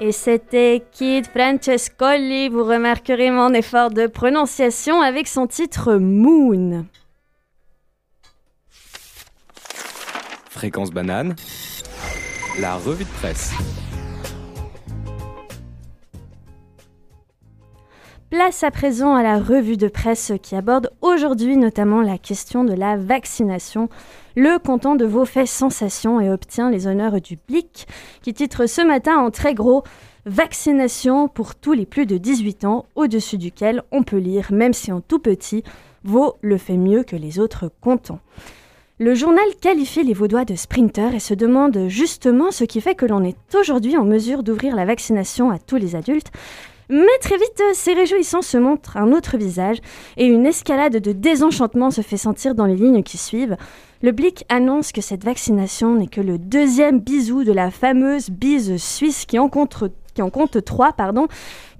Et c'était Kid Francescoli, vous remarquerez mon effort de prononciation avec son titre Moon. Fréquence banane, la revue de presse. Place à présent à la revue de presse qui aborde aujourd'hui notamment la question de la vaccination. Le canton de Vaud fait sensation et obtient les honneurs du Blic, qui titre ce matin en très gros Vaccination pour tous les plus de 18 ans, au-dessus duquel on peut lire, même si en tout petit, Vaud le fait mieux que les autres cantons. Le journal qualifie les Vaudois de sprinters et se demande justement ce qui fait que l'on est aujourd'hui en mesure d'ouvrir la vaccination à tous les adultes, mais très vite, ces réjouissances se montrent un autre visage et une escalade de désenchantement se fait sentir dans les lignes qui suivent. Le Blick annonce que cette vaccination n'est que le deuxième bisou de la fameuse bise suisse qui en compte, qui en compte trois, pardon,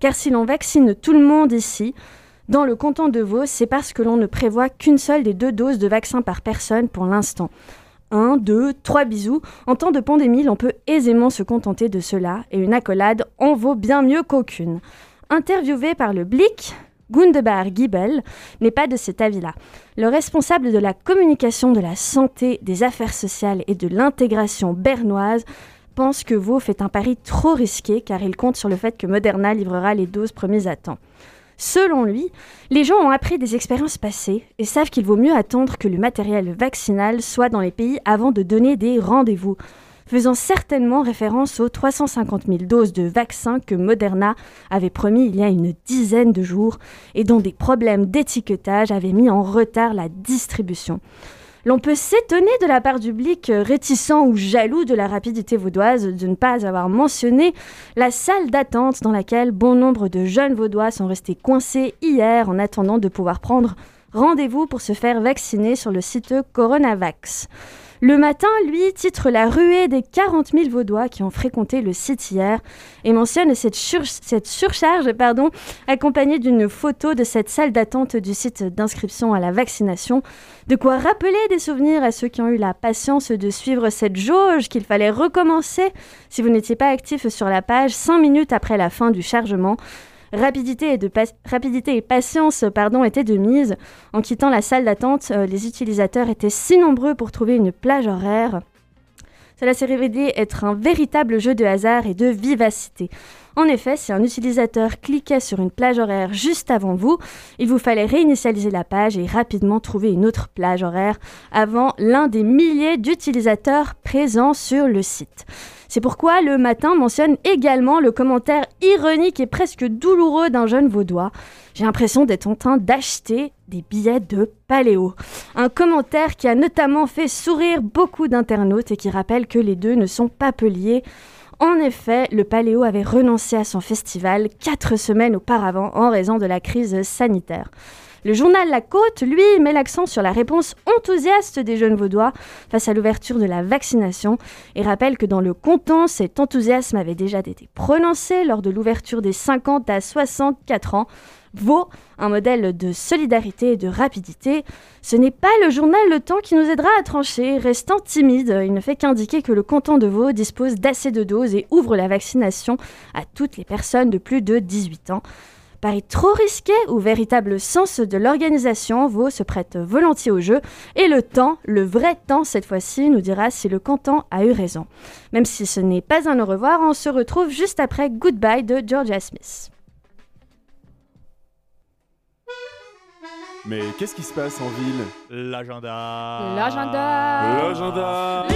car si l'on vaccine tout le monde ici, dans le canton de Vaud, c'est parce que l'on ne prévoit qu'une seule des deux doses de vaccin par personne pour l'instant. Un, deux, trois bisous. En temps de pandémie, l'on peut aisément se contenter de cela, et une accolade en vaut bien mieux qu'aucune. Interviewé par le Blick, Gundebar Giebel n'est pas de cet avis-là. Le responsable de la communication de la santé, des affaires sociales et de l'intégration bernoise pense que Vaud fait un pari trop risqué car il compte sur le fait que Moderna livrera les doses promises à temps. Selon lui, les gens ont appris des expériences passées et savent qu'il vaut mieux attendre que le matériel vaccinal soit dans les pays avant de donner des rendez-vous, faisant certainement référence aux 350 000 doses de vaccins que Moderna avait promis il y a une dizaine de jours et dont des problèmes d'étiquetage avaient mis en retard la distribution. L'on peut s'étonner de la part du public euh, réticent ou jaloux de la rapidité vaudoise de ne pas avoir mentionné la salle d'attente dans laquelle bon nombre de jeunes vaudois sont restés coincés hier en attendant de pouvoir prendre rendez-vous pour se faire vacciner sur le site Coronavax. Le matin, lui, titre la ruée des 40 000 Vaudois qui ont fréquenté le site hier et mentionne cette, surcharge accompagnée d'une photo de cette salle d'attente du site d'inscription à la vaccination. De quoi rappeler des souvenirs à ceux qui ont eu la patience de suivre cette jauge qu'il fallait recommencer si vous n'étiez pas actif sur la page 5 minutes après la fin du chargement. Rapidité et, patience pardon, étaient de mise. En quittant la salle d'attente, euh, les utilisateurs étaient si nombreux pour trouver une plage horaire. Cela s'est révélé être un véritable jeu de hasard et de vivacité. En effet, si un utilisateur cliquait sur une plage horaire juste avant vous, il vous fallait réinitialiser la page et rapidement trouver une autre plage horaire avant l'un des milliers d'utilisateurs présents sur le site. C'est pourquoi le matin mentionne également le commentaire ironique et presque douloureux d'un jeune vaudois. J'ai l'impression d'être en train d'acheter des billets de paléo. Un commentaire qui a notamment fait sourire beaucoup d'internautes et qui rappelle que les deux ne sont pas peu liés. En effet, le Paléo avait renoncé à son festival quatre semaines auparavant en raison de la crise sanitaire. Le journal La Côte, lui, met l'accent sur la réponse enthousiaste des jeunes vaudois face à l'ouverture de la vaccination et rappelle que dans le canton, cet enthousiasme avait déjà été prononcé lors de l'ouverture des 50 à 64 ans. Vaut un modèle de solidarité et de rapidité. Ce n'est pas le journal Le Temps qui nous aidera à trancher. Restant timide, il ne fait qu'indiquer que le canton de Vaud dispose d'assez de doses et ouvre la vaccination à toutes les personnes de plus de 18 ans paraît trop risqué ou véritable sens de l'organisation, Vaux se prête volontiers au jeu. Et le temps, le vrai temps cette fois-ci, nous dira si le canton a eu raison. Même si ce n'est pas un au revoir, on se retrouve juste après Goodbye de Georgia Smith. Mais qu'est-ce qui se passe en ville? L'agenda. L'agenda. L'agenda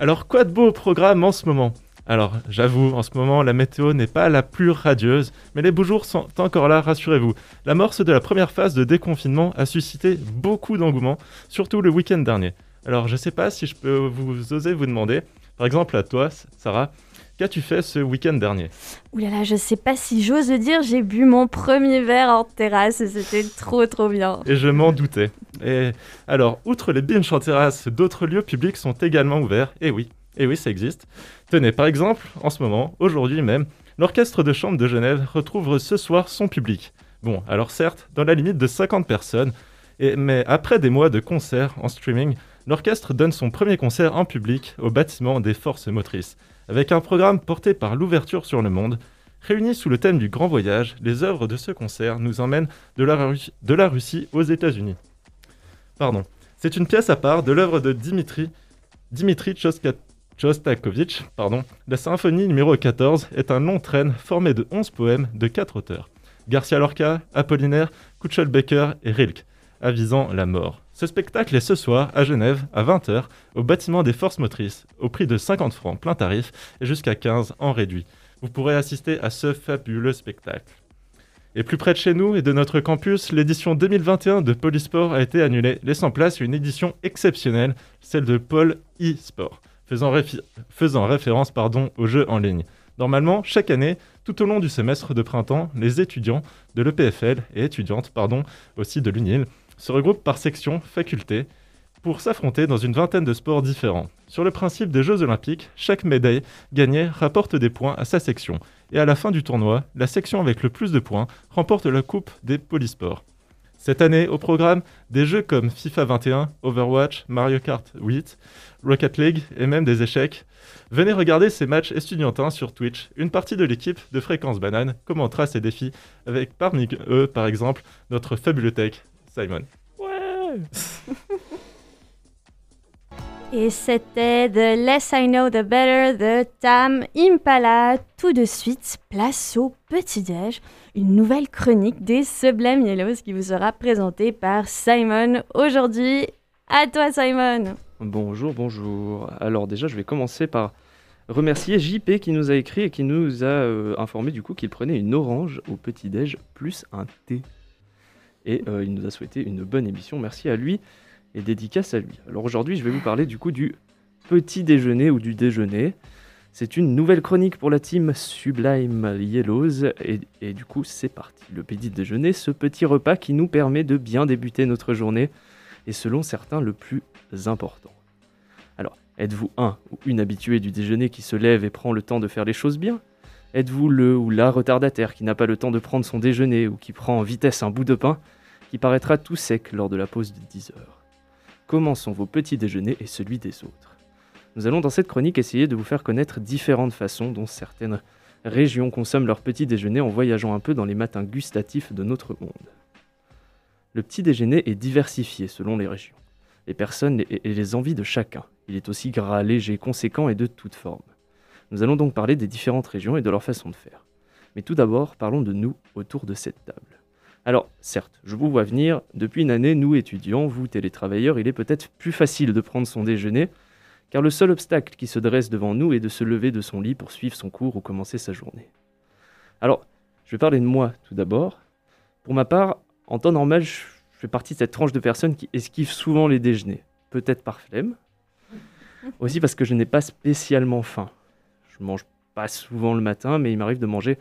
Alors, quoi de beau au programme en ce moment? Alors, j'avoue, en ce moment, la météo n'est pas la plus radieuse, mais les beaux jours sont encore là, rassurez-vous. L'amorce de la première phase de déconfinement a suscité beaucoup d'engouement, surtout le week-end dernier. Alors, je sais pas si je peux vous oser vous demander, par exemple à toi, Sarah, Qu'as-tu fait ce week-end dernier? Ouh là là, je sais pas si j'ose le dire, j'ai bu mon premier verre en terrasse et c'était trop trop bien. Et je m'en doutais. Et alors, outre les binges en terrasse, d'autres lieux publics sont également ouverts. Et oui, et oui, ça existe. Tenez, par exemple, en ce moment, aujourd'hui même, l'orchestre de chambre de Genève retrouve ce soir son public. Bon, alors certes, dans la limite de 50 personnes, Et, mais après des mois de concerts en streaming, l'orchestre donne son premier concert en public au bâtiment des forces motrices, avec un programme porté par l'ouverture sur le monde. Réunis sous le thème du grand voyage, les œuvres de ce concert nous emmènent de la, Russie aux États-Unis. Pardon. C'est une pièce à part de l'œuvre de Dimitri, Dimitri Shostakovich. Pardon. La symphonie numéro 14 est un long train formé de 11 poèmes de 4 auteurs. Garcia Lorca, Apollinaire, Kuchelbecker et Rilke, avisant la mort. Ce spectacle est ce soir à Genève à 20h au bâtiment des forces motrices au prix de 50 francs plein tarif et jusqu'à 15 en réduit. Vous pourrez assister à ce fabuleux spectacle. Et plus près de chez nous et de notre campus, l'édition 2021 de Polysport a été annulée, laissant place à une édition exceptionnelle, celle de Paul e-sport, faisant, faisant référence pardon, aux jeux en ligne. Normalement, chaque année, tout au long du semestre de printemps, les étudiants de l'EPFL et étudiantes aussi de l'UNIL se regroupent par section, faculté, pour s'affronter dans une vingtaine de sports différents. Sur le principe des Jeux Olympiques, chaque médaille gagnée rapporte des points à sa section. Et à la fin du tournoi, la section avec le plus de points remporte la Coupe des Polysports. Cette année, au programme, des jeux comme FIFA 21, Overwatch, Mario Kart 8, Rocket League et même des échecs. Venez regarder ces matchs estudiantins sur Twitch. Une partie de l'équipe de Fréquence Banane commentera ces défis avec parmi eux, par exemple, notre fabuleux tech, Simon. Ouais Et c'était The Less I Know The Better de Tam Impala. Tout de suite, place au petit-déj, une nouvelle chronique des Sublime Yellows qui vous sera présentée par Simon aujourd'hui. À toi Simon Bonjour, bonjour. Alors déjà, je vais commencer par remercier JP qui nous a écrit et qui nous a euh, informé du coup qu'il prenait une orange au petit-déj plus un thé. Et euh, il nous a souhaité une bonne émission. Merci à lui et dédicace à lui. Alors aujourd'hui, je vais vous parler du coup du petit déjeuner ou du déjeuner. C'est une nouvelle chronique pour la team Sublime Yellows et, du coup c'est parti. Le petit déjeuner, ce petit repas qui nous permet de bien débuter notre journée et selon certains le plus important. Alors, êtes-vous un ou une habituée du déjeuner qui se lève et prend le temps de faire les choses bien? Êtes-vous le ou la retardataire qui n'a pas le temps de prendre son déjeuner ou qui prend en vitesse un bout de pain qui paraîtra tout sec lors de la pause de 10 heures? Comment sont vos petits déjeuners et celui des autres Nous allons dans cette chronique essayer de vous faire connaître différentes façons dont certaines régions consomment leur petit déjeuner en voyageant un peu dans les matins gustatifs de notre monde. Le petit déjeuner est diversifié selon les régions, les personnes et et les envies de chacun. Il est aussi gras, léger, conséquent et de toute forme. Nous allons donc parler des différentes régions et de leur façon de faire. Mais tout d'abord, parlons de nous autour de cette table. Alors, certes, je vous vois venir, depuis une année, nous étudiants, vous télétravailleurs, il est peut-être plus facile de prendre son déjeuner, car le seul obstacle qui se dresse devant nous est de se lever de son lit pour suivre son cours ou commencer sa journée. Alors, je vais parler de moi tout d'abord. Pour ma part, en temps normal, je fais partie de cette tranche de personnes qui esquivent souvent les déjeuners. Peut-être par flemme, aussi parce que je n'ai pas spécialement faim. Je mange pas souvent le matin, mais il m'arrive de manger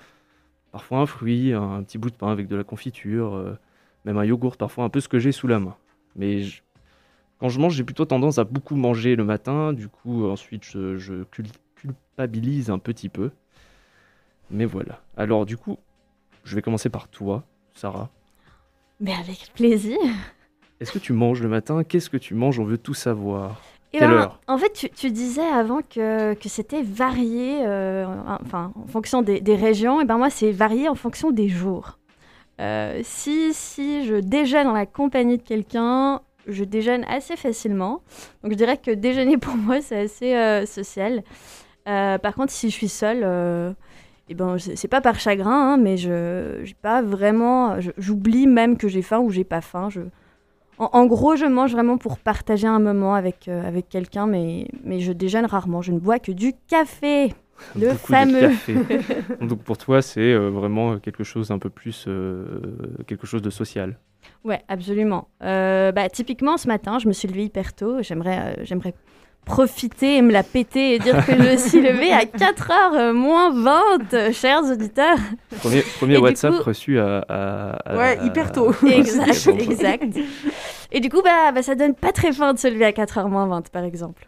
parfois un fruit, un petit bout de pain avec de la confiture, euh, même un yogourt, parfois un peu ce que j'ai sous la main. Mais je- quand je mange, j'ai plutôt tendance à beaucoup manger le matin, du coup ensuite je, je cul- culpabilise un petit peu. Mais voilà. Alors du coup, je vais commencer par toi, Sarah. Mais avec plaisir. Est-ce que tu manges le matin? Qu'est-ce que tu manges? On veut tout savoir. Ben, heure En fait, tu, tu disais avant que, que c'était varié, euh, en- enfin, en fonction des, des régions. Et ben moi, c'est varié en fonction des jours. Euh, si, si je déjeune dans la compagnie de quelqu'un, je déjeune assez facilement. Donc, je dirais que déjeuner pour moi, c'est assez euh, social. Par contre, si je suis seule, eh ben, c'est pas par chagrin, hein, mais je j'ai pas vraiment. J'oublie même que j'ai faim ou j'ai pas faim. Je, en, en gros, je mange vraiment pour partager un moment avec, euh, avec quelqu'un, mais, mais je déjeune rarement. Je ne bois que du café. Le Beaucoup fameux. Donc pour toi, c'est euh, vraiment quelque chose un peu plus, euh, quelque chose de social. Ouais, absolument. Bah, typiquement, ce matin, je me suis levée hyper tôt. J'aimerais, j'aimerais profiter et me la péter et dire que je me suis levée à 4h moins 20, euh, chers auditeurs. Premier, WhatsApp coup- reçu à, à- à- Ouais, hyper tôt. Exact, exact. Et du coup, bah, bah, ça donne pas très faim de se lever à 4h moins 20, par exemple.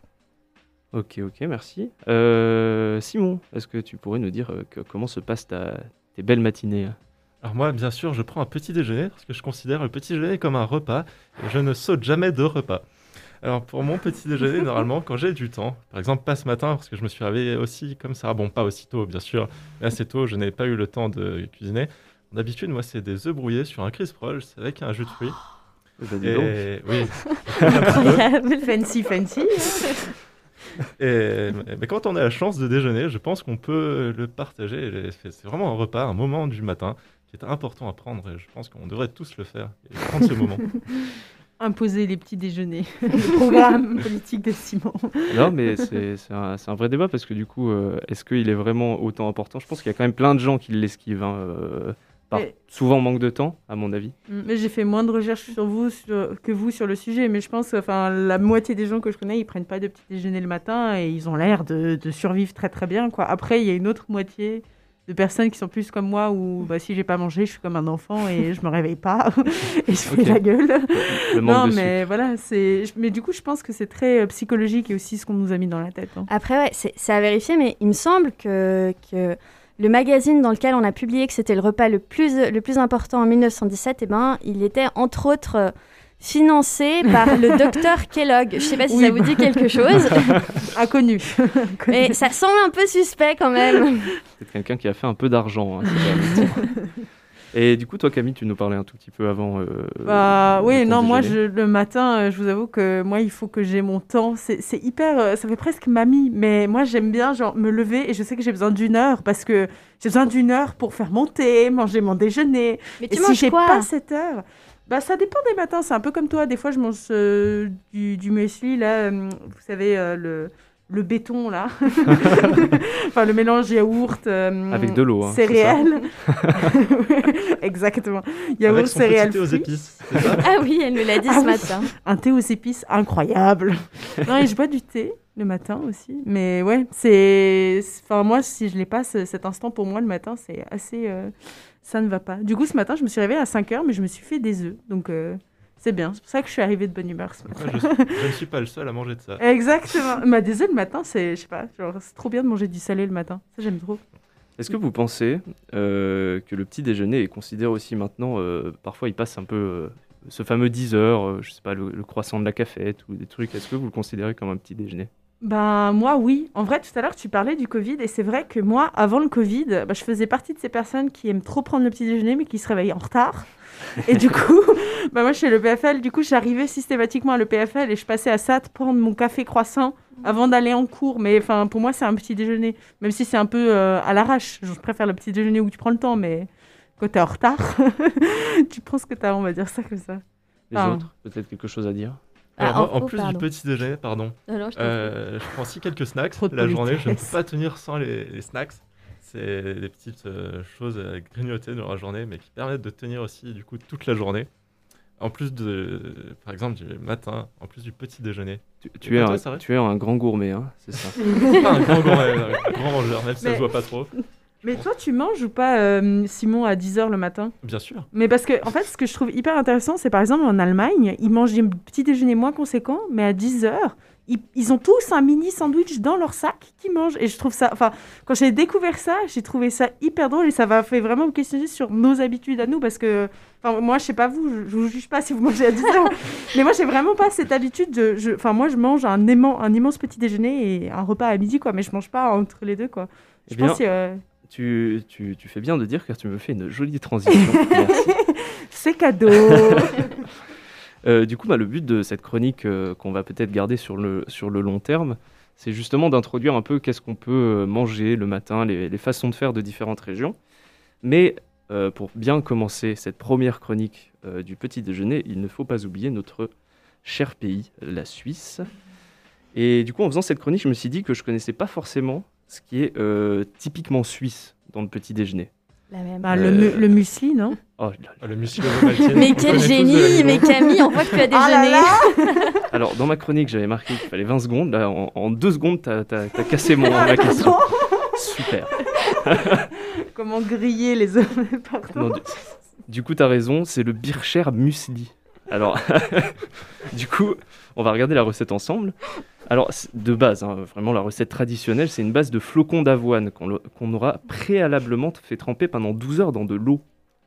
Ok, ok, merci. Euh, Simon, est-ce que tu pourrais nous dire euh, que- comment se passent ta- tes belles matinées? Alors moi, bien sûr, je prends un petit déjeuner parce que je considère le petit déjeuner comme un repas et je ne saute jamais de repas. Alors pour mon petit déjeuner, normalement, quand j'ai du temps, par exemple pas ce matin parce que je me suis réveillé aussi comme ça, bon pas aussitôt bien sûr, mais assez tôt, je n'ai pas eu le temps de cuisiner. D'habitude, moi, c'est des œufs brouillés sur un crisp roll avec un jus de fruits. Bah, dis donc. Et oui, Incroyable. Fancy, fancy. Et, mais quand on a la chance de déjeuner, je pense qu'on peut le partager. C'est vraiment un repas, un moment du matin qui est important à prendre. Et je pense qu'on devrait tous le faire et prendre ce moment. Imposer les petits déjeuners. Le programme politique de Simon. Non, mais c'est un, vrai débat parce que du coup, euh, est-ce qu'il est vraiment autant important? Je pense qu'il y a quand même plein de gens qui l'esquivent, hein, euh, par Mais- souvent manque de temps, à mon avis. Mais j'ai fait moins de recherches sur vous sur- que vous sur le sujet, mais je pense enfin la moitié des gens que je connais, ils prennent pas de petit déjeuner le matin et ils ont l'air de, de survivre très très bien quoi. Après, il y a une autre moitié de personnes qui sont plus comme moi où bah, si j'ai pas mangé, je suis comme un enfant et je me réveille pas et je fais la gueule. Le Non, mais voilà, c'est mais du coup, je pense que c'est très euh, psychologique et aussi ce qu'on nous a mis dans la tête. hein. Après, ouais, c'est c'est à vérifier, mais il me semble que, que le magazine dans lequel on a publié que c'était le repas le plus, le plus important en 1917, eh ben, il était entre autres euh, financé par le docteur Kellogg. Je sais pas si Oui, ça vous dit quelque chose, Inconnu. mais ça semble un peu suspect quand même. C'est quelqu'un qui a fait un peu d'argent. hein. Et du coup, toi, Camille, tu nous parlais un tout petit peu avant. euh, Bah oui, non, moi je, le matin, euh, je vous avoue que moi il faut que j'ai mon temps. C'est hyper, euh, ça fait presque mamie, mais moi j'aime bien genre me lever et je sais que j'ai besoin d'une heure parce que j'ai besoin d'une heure pour faire mon thé, manger mon déjeuner. Mais et tu si manges j'ai quoi pas cette heure, bah ça dépend des matins. C'est un peu comme toi. Des fois je mange euh, du, du muesli là, euh, vous savez euh, le le béton là, enfin le mélange yaourt euh, Avec de l'eau, hein, céréales. Exactement. Yaourt Avec son céréales petit thé aux épices. c'est ça Ah oui, elle nous l'a dit Ah ce oui. matin. un thé aux épices incroyable. non, et je bois du thé le matin aussi. Mais ouais, c'est. Enfin, moi, si je l'ai pas, ce- cet instant pour moi le matin, c'est assez. Ça ne va pas. Du coup, ce matin, je me suis réveillée à 5 heures, mais je me suis fait des œufs. Donc, euh, c'est bien. C'est pour ça que je suis arrivée de bonne humeur ce matin. Je, je ne suis pas le seul à manger de ça. Exactement. Bah, des œufs le matin, c'est. Je sais pas. genre, c'est trop bien de manger du salé le matin. Ça, j'aime trop. Est-ce que vous pensez euh, que le petit déjeuner est considéré aussi maintenant, euh, parfois il passe un peu euh, ce fameux 10 heures, euh, je sais pas, le, le croissant de la cafette ou des trucs, est-ce que vous le considérez comme un petit déjeuner? Ben moi oui. En vrai, tout à l'heure tu parlais du Covid et c'est vrai que moi, avant le Covid, bah, je faisais partie de ces personnes qui aiment trop prendre le petit déjeuner mais qui se réveillent en retard. Et du coup, bah moi je fais le PFL, du coup j'arrivais systématiquement à le PFL et je passais à SAT prendre mon café croissant avant d'aller en cours. Mais enfin pour moi c'est un petit déjeuner, même si c'est un peu euh, à l'arrache. Je préfère le petit déjeuner où tu prends le temps, mais quand t'es en retard, tu prends ce que t'as, on va dire ça comme ça. Les autres, peut-être quelque chose à dire? Alors, Ah, moi, en oh, plus pardon. du petit déjeuner, pardon, je t'en prie. euh, je prends aussi quelques snacks. Trop La journée, je ne peux pas tenir sans les, les snacks. C'est des petites euh, choses à grignoter dans la journée, mais qui permettent de tenir aussi du coup toute la journée. En plus de, par exemple, du matin, en plus du petit déjeuner. tu, es un, tu es un grand gourmet, hein, c'est ça Pas un grand, grand, euh, grand mangeur, même si ça Mais- se voit pas trop. Mais toi tu manges ou pas, euh, Simon, à 10h le matin? Bien sûr. Mais parce que, en fait, ce que je trouve hyper intéressant, c'est par exemple en Allemagne, ils mangent des petits déjeuners moins conséquents, mais à 10 heures, ils, ils ont tous un mini sandwich dans leur sac qu'ils mangent. Et je trouve ça, enfin, quand j'ai découvert ça, j'ai trouvé ça hyper drôle et ça m'a fait vraiment me questionner sur nos habitudes à nous parce que, enfin, moi, je sais pas vous, je, je vous juge pas si vous mangez à 10 heures, mais moi, j'ai vraiment pas cette habitude de, enfin, moi, je mange un, aimant, un immense petit déjeuner et un repas à midi, quoi, mais je mange pas entre les deux, quoi. Je Eh bien, pense que euh, tu, tu, tu fais bien de dire car tu me fais une jolie transition. C'est cadeau. Euh, du coup, bah, le but de cette chronique euh, qu'on va peut-être garder sur le, sur le long terme, c'est justement d'introduire un peu qu'est-ce qu'on peut euh, manger le matin, les, les façons de faire de différentes régions. Mais euh, pour bien commencer cette première chronique du petit déjeuner, il ne faut pas oublier notre cher pays, la Suisse. Et du coup, en faisant cette chronique, je me suis dit que je connaissais pas forcément ce qui est euh, typiquement suisse dans le petit déjeuner. La même. Bah, le, mu- Euh, le muesli, non? Oh là là. Ah, le muesli Mais on quel génie. Mais Camille, on voit que tu as déjeuné. Ah là là Alors, dans ma chronique, j'avais marqué qu'il fallait 20 secondes. Là, en, en deux secondes, t'as as, cassé mon, ma question. Super. Comment griller les. Non, du, du coup, t'as raison, c'est le Bircher Muesli. Alors, du coup, on va regarder la recette ensemble. Alors, de base, hein, vraiment, la recette traditionnelle, c'est une base de flocons d'avoine qu'on aura préalablement fait tremper pendant 12 heures dans de l'eau.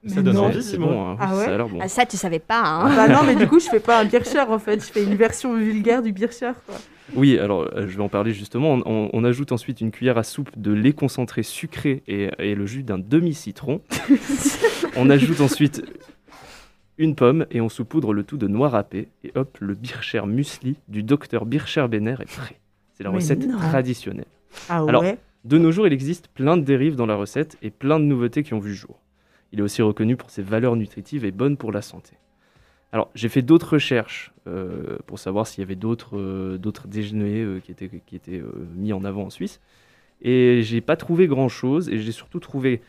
Ça Mais donne non. envie, C'est Simon. bon, hein. Ah ouais ça bon. Ah, ça, tu savais pas, hein Bah non, mais du coup, je fais pas un Bircher en fait, je fais une version vulgaire du Bircher. Quoi. Oui, alors euh, je vais en parler justement. On, on- on ajoute ensuite une cuillère à soupe de lait concentré sucré et, et le jus d'un demi-citron. on ajoute ensuite une pomme et on saupoudre le tout de noix râpée. Et hop, le Bircher muesli du docteur Bircher Benner est prêt. C'est la Mais recette non. traditionnelle. Ah Alors, ouais De nos jours, il existe plein de dérives dans la recette et plein de nouveautés qui ont vu jour. Il est aussi reconnu pour ses valeurs nutritives et bonnes pour la santé. Alors, j'ai fait d'autres recherches euh, pour savoir s'il y avait d'autres euh, déjeuners euh, qui étaient, qui étaient euh, mis en avant en Suisse. Et j'ai pas trouvé grand-chose et j'ai surtout trouvé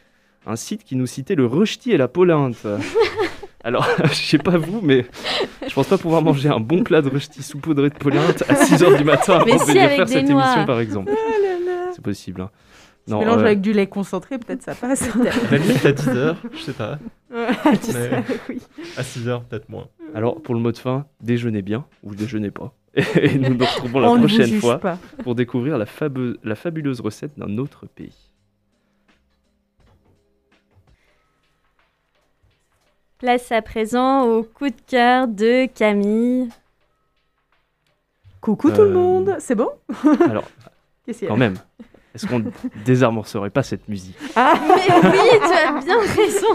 un site qui nous citait le rechti et la polinte. Alors, je sais pas vous, mais je pense pas pouvoir manger un bon plat de rechti saupoudré de polinte à 6h du matin avant de si, venir faire cette noix. émission, par exemple. Ah. C'est possible. hein. Tu mélanges euh, avec du lait concentré, peut-être ça passe. La limite à 10h, je sais pas. Ouais, tu sais, Mais- oui. À 6h, peut-être moins. Alors, pour le mot de fin, déjeunez bien ou déjeunez pas. Et nous nous retrouvons la On prochaine fois pas. pour découvrir la, fabe- la fabuleuse recette d'un autre pays. Place à présent au coup de cœur de Camille. Coucou tout le Euh, monde, c'est bon? Alors, Qu'est-ce qu'il y a? quand même, est-ce qu'on désamorcerait pas cette musique? Ah, Mais oui, tu as bien raison.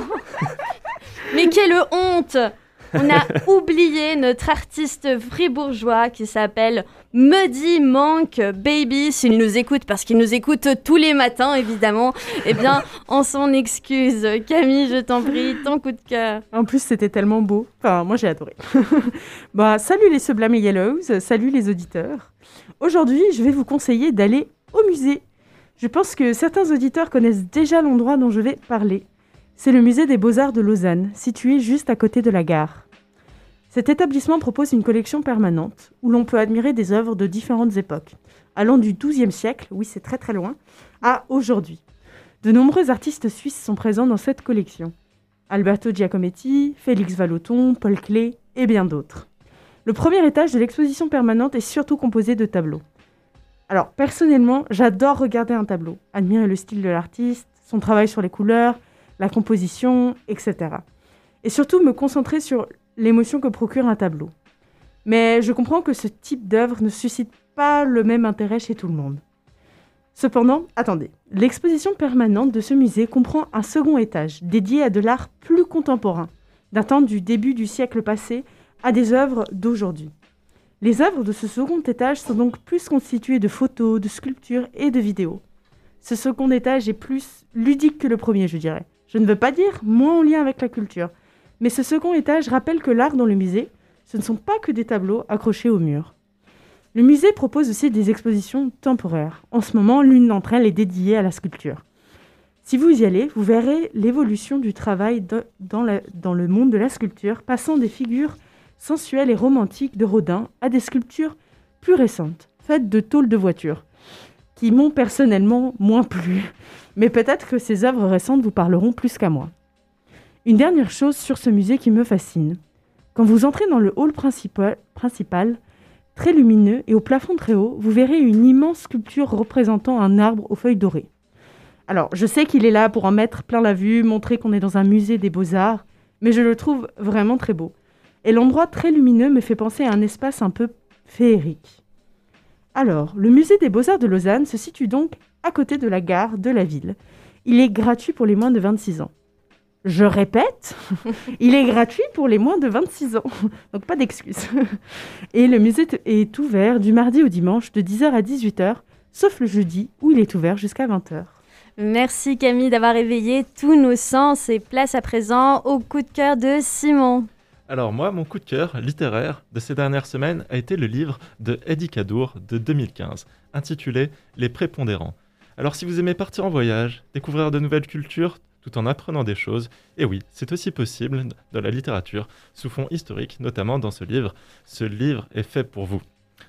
Mais quelle honte On a oublié notre artiste fribourgeois qui s'appelle Muddy Monk Baby. S'il nous écoute, parce qu'il nous écoute tous les matins, évidemment, eh bien, on s'en excuse. Camille, je t'en prie, ton coup de cœur. En plus, c'était tellement beau. Enfin, moi, j'ai adoré. bah, salut les Sublime Yellows, salut les auditeurs. Aujourd'hui, je vais vous conseiller d'aller au musée. Je pense que certains auditeurs connaissent déjà l'endroit dont je vais parler. C'est le musée des Beaux-Arts de Lausanne, situé juste à côté de la gare. Cet établissement propose une collection permanente où l'on peut admirer des œuvres de différentes époques, allant du XIIe siècle, oui c'est très très loin, à aujourd'hui. De nombreux artistes suisses sont présents dans cette collection. Alberto Giacometti, Félix Vallotton, Paul Klee et bien d'autres. Le premier étage de l'exposition permanente est surtout composé de tableaux. Alors, personnellement, j'adore regarder un tableau, admirer le style de l'artiste, son travail sur les couleurs, la composition, etc. Et surtout me concentrer sur l'émotion que procure un tableau. Mais je comprends que ce type d'œuvre ne suscite pas le même intérêt chez tout le monde. Cependant, attendez, l'exposition permanente de ce musée comprend un second étage dédié à de l'art plus contemporain, datant du début du siècle passé à des œuvres d'aujourd'hui. Les œuvres de ce second étage sont donc plus constituées de photos, de sculptures et de vidéos. Ce second étage est plus ludique que le premier, je dirais. Je ne veux pas dire moins en lien avec la culture, mais ce second étage rappelle que l'art dans le musée, ce ne sont pas que des tableaux accrochés au mur. Le musée propose aussi des expositions temporaires. En ce moment, l'une d'entre elles est dédiée à la sculpture. Si vous y allez, vous verrez l'évolution du travail dans, dans le monde de la sculpture, passant des figures sensuelles et romantiques de Rodin à des sculptures plus récentes, faites de tôles de voiture, qui m'ont personnellement moins plu. Mais peut-être que ces œuvres récentes vous parleront plus qu'à moi. Une dernière chose sur ce musée qui me fascine. Quand vous entrez dans le hall principal, principal très lumineux et au plafond très haut, vous verrez une immense sculpture représentant un arbre aux feuilles dorées. Alors, je sais qu'il est là pour en mettre plein la vue, montrer qu'on est dans un musée des beaux-arts, mais je le trouve vraiment très beau. Et l'endroit très lumineux me fait penser à un espace un peu féerique. Alors, le musée des beaux-arts de Lausanne se situe donc à côté de la gare de la ville. Il est gratuit pour les moins de 26 ans. Je répète, il est gratuit pour les moins de 26 ans. Donc pas d'excuses. Et le musée est ouvert du mardi au dimanche de 10h à 18h, sauf le jeudi où il est ouvert jusqu'à 20h. Merci Camille d'avoir éveillé tous nos sens et place à présent au coup de cœur de Simon. Alors moi, mon coup de cœur littéraire de ces dernières semaines a été le livre de Eddie Cadour de 2015, intitulé Les prépondérants. Alors si vous aimez partir en voyage, découvrir de nouvelles cultures tout en apprenant des choses, et oui, c'est aussi possible dans la littérature, sous fond historique, notamment dans ce livre. Ce livre est fait pour vous.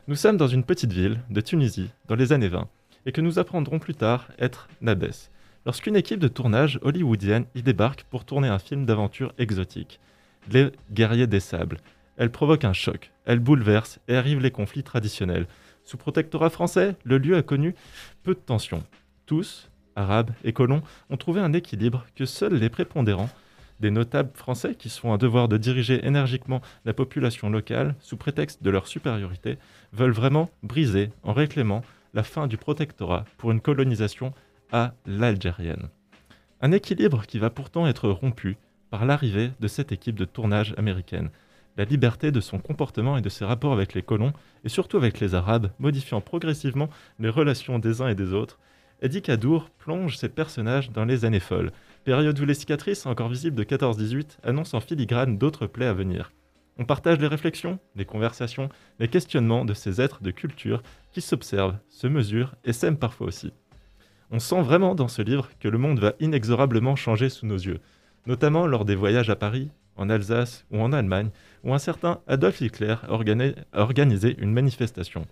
Nous sommes dans une petite ville de Tunisie, dans les années 20, et que nous apprendrons plus tard être Nabès, lorsqu'une équipe de tournage hollywoodienne y débarque pour tourner un film d'aventure exotique. Les guerriers des sables. Elle provoque un choc, elle bouleverse et arrivent les conflits traditionnels. Sous protectorat français, le lieu a connu peu de tensions. Tous, arabes et colons, ont trouvé un équilibre que seuls les prépondérants Des notables français qui se font un devoir de diriger énergiquement la population locale sous prétexte de leur supériorité veulent vraiment briser, en réclamant, la fin du protectorat pour une colonisation à l'algérienne. Un équilibre qui va pourtant être rompu par l'arrivée de cette équipe de tournage américaine. La liberté de son comportement et de ses rapports avec les colons, et surtout avec les Arabes, modifiant progressivement les relations des uns et des autres, Eddie Kadour plonge ses personnages dans les années folles, période où les cicatrices encore visibles de 14-18 annoncent en filigrane d'autres plaies à venir. On partage les réflexions, les conversations, les questionnements de ces êtres de culture qui s'observent, se mesurent et s'aiment parfois aussi. On sent vraiment dans ce livre que le monde va inexorablement changer sous nos yeux, notamment lors des voyages à Paris, en Alsace ou en Allemagne, où un certain Adolf Hitler a organisé une manifestation.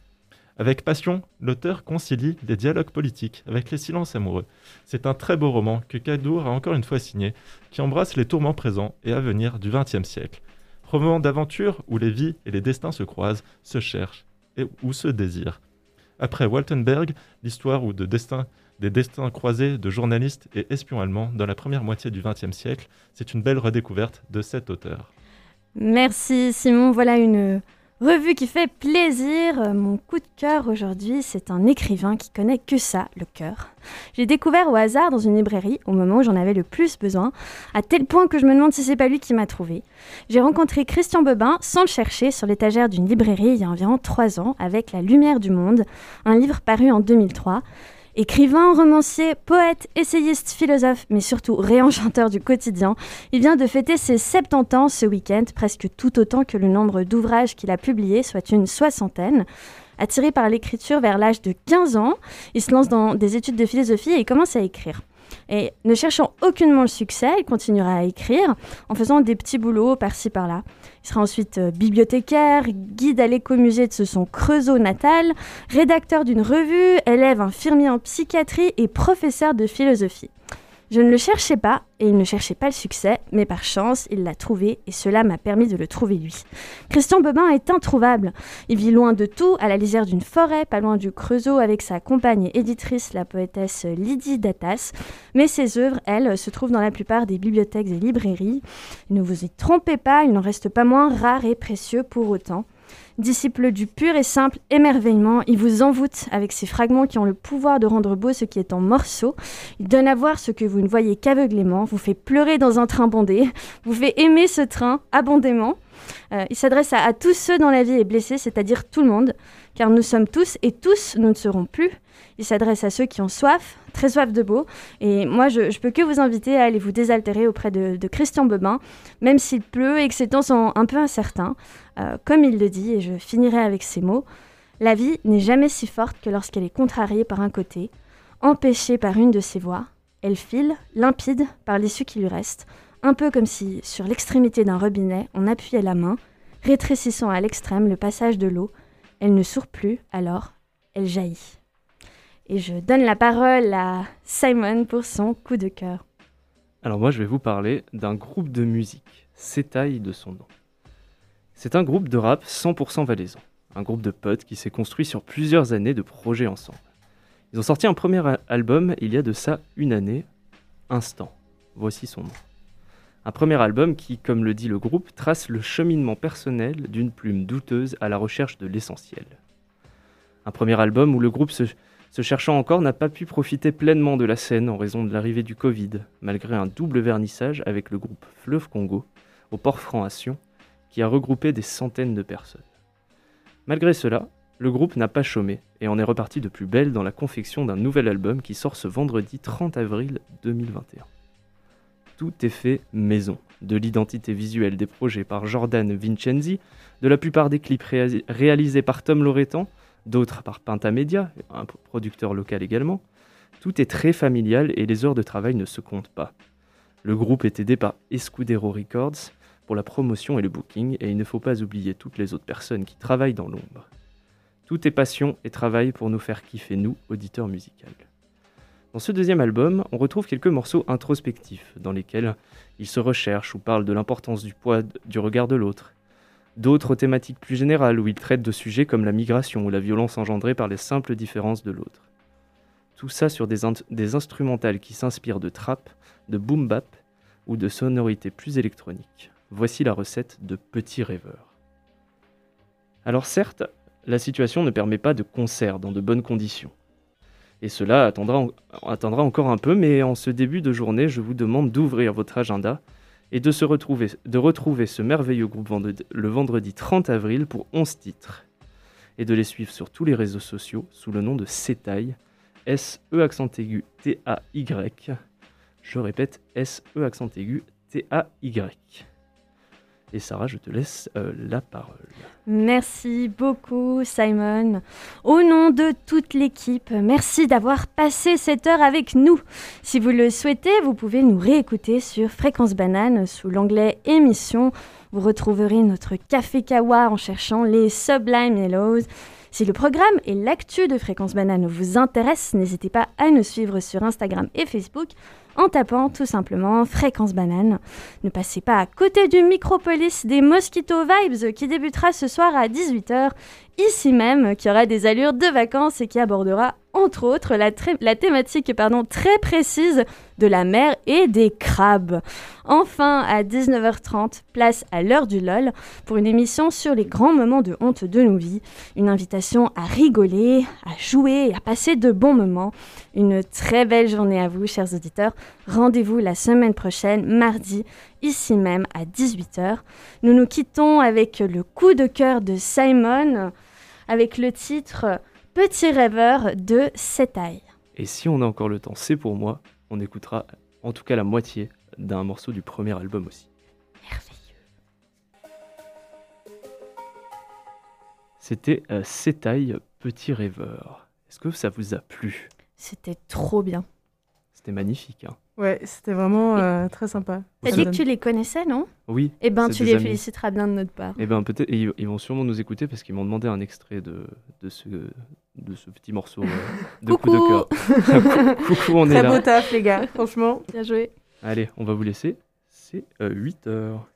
Avec passion, l'auteur concilie les dialogues politiques avec les silences amoureux. C'est un très beau roman que Kadour a encore une fois signé, qui embrasse les tourments présents et à venir du XXe siècle. Roman d'aventure où les vies et les destins se croisent, se cherchent et où se désirent. Après Waltenberg, l'histoire ou de destin, des destins croisés de journalistes et espions allemands dans la première moitié du XXe siècle, c'est une belle redécouverte de cet auteur. Merci Simon, voilà une Revue qui fait plaisir. Mon coup de cœur aujourd'hui, c'est un écrivain qui connaît que ça, le cœur. J'ai découvert au hasard dans une librairie au moment où j'en avais le plus besoin, à tel point que je me demande si c'est pas lui qui m'a trouvé. J'ai rencontré Christian Bebin sans le chercher sur l'étagère d'une librairie il y a environ trois ans avec La Lumière du Monde, un livre paru en 2003. Écrivain, romancier, poète, essayiste, philosophe, mais surtout réenchanteur du quotidien, il vient de fêter ses 70 ans ce week-end, presque tout autant que le nombre d'ouvrages qu'il a publiés, soit une soixantaine. Attiré par l'écriture vers l'âge de 15 ans, il se lance dans des études de philosophie et commence à écrire. Et ne cherchant aucunement le succès, il continuera à écrire en faisant des petits boulots par-ci par-là. Il sera ensuite euh, bibliothécaire, guide à l'écomusée de son Creusot natal, rédacteur d'une revue, élève infirmier en psychiatrie et professeur de philosophie. Je ne le cherchais pas et il ne cherchait pas le succès, mais par chance, il l'a trouvé et cela m'a permis de le trouver lui. Christian Bebin est introuvable. Il vit loin de tout, à la lisière d'une forêt, pas loin du Creusot, avec sa compagne éditrice, la poétesse Lydie Datas. Mais ses œuvres, elles, se trouvent dans la plupart des bibliothèques et librairies. Ne vous y trompez pas, il n'en reste pas moins rare et précieux pour autant. Disciple du pur et simple émerveillement, il vous envoûte avec ces fragments qui ont le pouvoir de rendre beau ce qui est en morceaux. Il donne à voir ce que vous ne voyez qu'aveuglément, vous fait pleurer dans un train bondé, vous fait aimer ce train abondément. Euh, il s'adresse à, tous ceux dont la vie est blessée, c'est-à-dire tout le monde, car nous sommes tous et tous nous ne serons plus. Il s'adresse à ceux qui ont soif, très soif de beau. Et moi, je, peux que vous inviter à aller vous désaltérer auprès de, Christian Bebin, même s'il pleut et que ses temps sont un peu incertains. Euh, comme il le dit, et je finirai avec ces mots, la vie n'est jamais si forte que lorsqu'elle est contrariée par un côté, empêchée par une de ses voies. Elle file, limpide, par l'issue qui lui reste, un peu comme si, sur l'extrémité d'un robinet, on appuyait la main, rétrécissant à l'extrême le passage de l'eau. Elle ne sourd plus, alors elle jaillit. Et je donne la parole à Simon pour son coup de cœur. Alors moi je vais vous parler d'un groupe de musique, Sétaille de son nom. C'est un groupe de rap 100% valaisan, un groupe de potes qui s'est construit sur plusieurs années de projets ensemble. Ils ont sorti un premier album il y a de ça une année, Instant. Voici son nom. Un premier album qui, comme le dit le groupe, trace le cheminement personnel d'une plume douteuse à la recherche de l'essentiel. Un premier album où le groupe se, ce cherchant encore n'a pas pu profiter pleinement de la scène en raison de l'arrivée du Covid, malgré un double vernissage avec le groupe Fleuve Congo, au port franc à Sion, qui a regroupé des centaines de personnes. Malgré cela, le groupe n'a pas chômé et en est reparti de plus belle dans la confection d'un nouvel album qui sort ce vendredi 30 avril 2021. Tout est fait maison, de l'identité visuelle des projets par Jordan Vincenzi, de la plupart des clips réalisés par Tom Loretan, d'autres par Pentamedia, un producteur local également. Tout est très familial et les heures de travail ne se comptent pas. Le groupe est aidé par Escudero Records pour la promotion et le booking, et il ne faut pas oublier toutes les autres personnes qui travaillent dans l'ombre. Tout est passion et travail pour nous faire kiffer, nous, auditeurs musicaux. Dans ce deuxième album, on retrouve quelques morceaux introspectifs, dans lesquels il se recherche ou parle de l'importance du poids du regard de l'autre, d'autres thématiques plus générales où il traite de sujets comme la migration ou la violence engendrée par les simples différences de l'autre. Tout ça sur des, instrumentales qui s'inspirent de trap, de boom bap, ou de sonorités plus électroniques. Voici la recette de Petit Rêveur. Alors certes, la situation ne permet pas de concert dans de bonnes conditions. Et cela attendra, en- attendra encore un peu, mais en ce début de journée, je vous demande d'ouvrir votre agenda et de, retrouver, ce merveilleux groupe le vendredi 30 avril pour 11 titres. Et de les suivre sur tous les réseaux sociaux sous le nom de Setail, S-E accent aigu T-A-Y. Je répète, S-E accent aigu T-A-Y. Et Sarah, je te laisse euh, la parole. Merci beaucoup Simon. Au nom de toute l'équipe, merci d'avoir passé cette heure avec nous. Si vous le souhaitez, vous pouvez nous réécouter sur Fréquence Banane sous l'onglet émission. Vous retrouverez notre Café Kawa en cherchant les Sublime Yellows. Si le programme et l'actu de Fréquence Banane vous intéressent, n'hésitez pas à nous suivre sur Instagram et Facebook en tapant tout simplement Fréquence Banane. Ne passez pas à côté du Micropolis des Mosquito Vibes qui débutera ce soir à 18h, ici même, qui aura des allures de vacances et qui abordera entre autres la, thématique pardon, très précise de la mer et des crabes. Enfin, à 19h30, place à l'heure du LOL pour une émission sur les grands moments de honte de nos vies. Une invitation à rigoler, à jouer à passer de bons moments. Une très belle journée à vous, chers auditeurs. Rendez-vous la semaine prochaine, mardi, ici même à 18h. Nous nous quittons avec le coup de cœur de Simon, avec le titre Petit rêveur de Setaï. Et si on a encore le temps, c'est pour moi. On écoutera en tout cas la moitié d'un morceau du premier album aussi. Merveilleux. C'était euh, Petit Rêveur. Est-ce que ça vous a plu? C'était trop bien. C'était magnifique. hein Ouais, c'était vraiment euh, très sympa. T'as dit que tu les connaissais, non? Oui. Eh ben, tu les amis. féliciteras bien de notre part. Et ben peut-être et ils, ils vont sûrement nous écouter parce qu'ils m'ont demandé un extrait de, de, ce, de ce petit morceau euh, de coup de Coucou. cœur. Coucou, on est Très là. beau taf, les gars, franchement. Bien joué. Allez, on va vous laisser. C'est 8 heures.